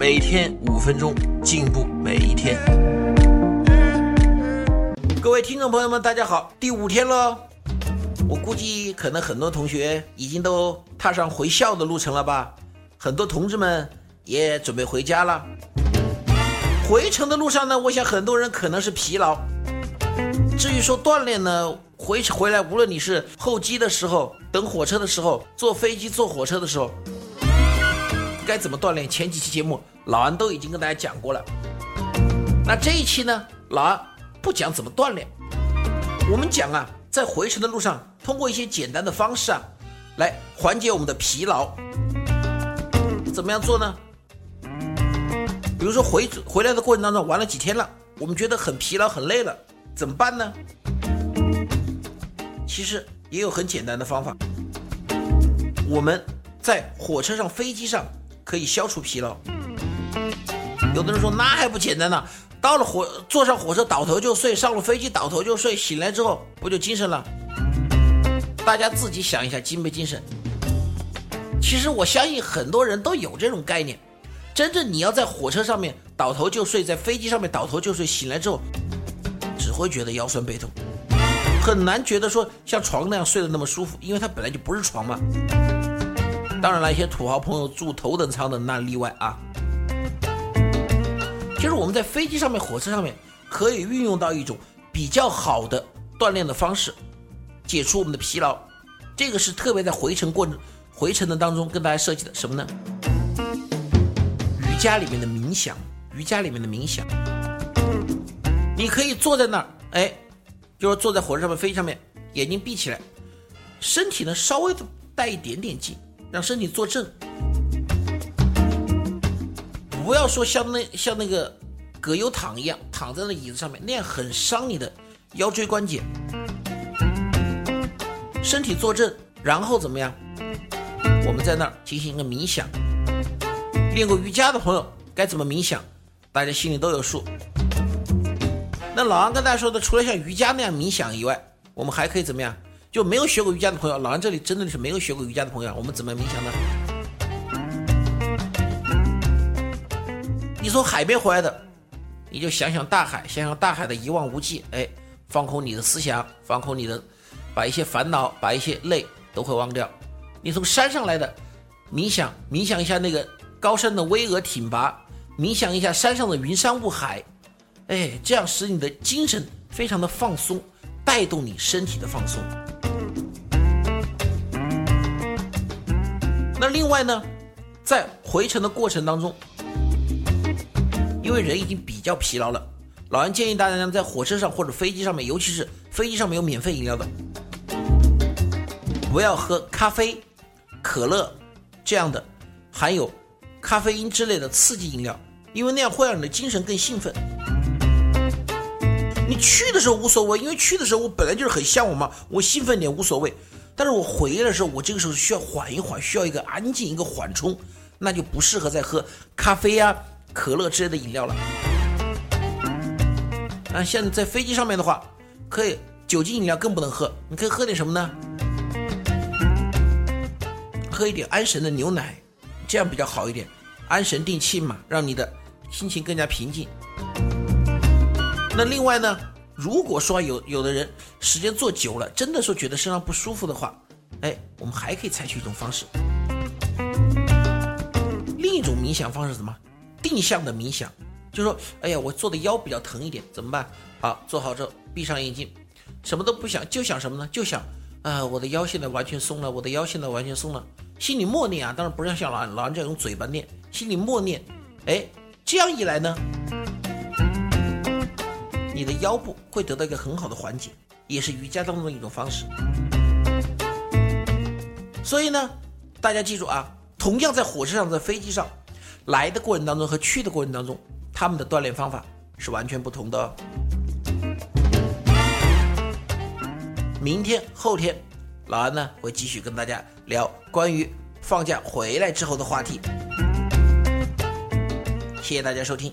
每天五分钟，进步每一天。各位听众朋友们，大家好，第五天喽。我估计可能很多同学已经都踏上回校的路程了吧，很多同志们也准备回家了。回程的路上呢，我想很多人可能是疲劳。至于说锻炼呢，回回来无论你是候机的时候、等火车的时候、坐飞机、坐火车的时候，该怎么锻炼？前几期节目老安都已经跟大家讲过了。那这一期呢，老安不讲怎么锻炼，我们讲啊，在回程的路上。通过一些简单的方式啊，来缓解我们的疲劳。怎么样做呢？比如说回回来的过程当中玩了几天了，我们觉得很疲劳很累了，怎么办呢？其实也有很简单的方法。我们在火车上、飞机上可以消除疲劳。有的人说那还不简单呢？到了火坐上火车倒头就睡，上了飞机倒头就睡，醒来之后不就精神了？大家自己想一下，精没精神？其实我相信很多人都有这种概念。真正你要在火车上面倒头就睡，在飞机上面倒头就睡，醒来之后只会觉得腰酸背痛，很难觉得说像床那样睡得那么舒服，因为它本来就不是床嘛。当然了，一些土豪朋友住头等舱的那例外啊。就是我们在飞机上面、火车上面可以运用到一种比较好的锻炼的方式。解除我们的疲劳，这个是特别在回程过程、回程的当中跟大家设计的什么呢？瑜伽里面的冥想，瑜伽里面的冥想，你可以坐在那儿，哎，就是坐在火车上面、飞机上面，眼睛闭起来，身体呢稍微的带一点点劲，让身体坐正，不要说像那像那个葛优躺一样躺在那椅子上面，那样很伤你的腰椎关节。身体坐正，然后怎么样？我们在那儿进行一个冥想。练过瑜伽的朋友该怎么冥想？大家心里都有数。那老安跟大家说的，除了像瑜伽那样冥想以外，我们还可以怎么样？就没有学过瑜伽的朋友，老安这里真的是没有学过瑜伽的朋友，我们怎么冥想呢？你从海边回来的，你就想想大海，想想大海的一望无际，哎，放空你的思想，放空你的。把一些烦恼，把一些累都会忘掉。你从山上来的，冥想冥想一下那个高山的巍峨挺拔，冥想一下山上的云山雾海，哎，这样使你的精神非常的放松，带动你身体的放松。另外呢，在回程的过程当中，因为人已经比较疲劳了，老安建议大家呢，在火车上或者飞机上面，尤其是飞机上面有免费饮料的。不要喝咖啡、可乐这样的含有咖啡因之类的刺激饮料，因为那样会让你的精神更兴奋。你去的时候无所谓，因为去的时候我本来就是很向往嘛，我兴奋点无所谓。但是我回来的时候，我这个时候需要缓一缓，需要一个安静、一个缓冲，那就不适合再喝咖啡呀、可乐之类的饮料了。啊，现在在飞机上面的话，可以酒精饮料更不能喝，你可以喝点什么呢？喝一点安神的牛奶，这样比较好一点，安神定气嘛，让你的心情更加平静。那另外呢，如果说有有的人时间坐久了，真的说觉得身上不舒服的话，哎，我们还可以采取一种方式。另一种冥想方式什么？定向的冥想，就说，哎呀，我坐的腰比较疼一点，怎么办？好，坐好之后闭上眼睛，什么都不想，就想什么呢？就想，啊，我的腰现在完全松了，我的腰现在完全松了。心里默念啊，当然不是像老老人家用嘴巴念，心里默念，哎，这样一来呢，你的腰部会得到一个很好的缓解，也是瑜伽当中的一种方式。所以呢，大家记住啊，同样在火车上、在飞机上来的过程当中和去的过程当中，他们的锻炼方法是完全不同的哦。明天、后天，老安呢会继续跟大家聊关于放假回来之后的话题。谢谢大家收听。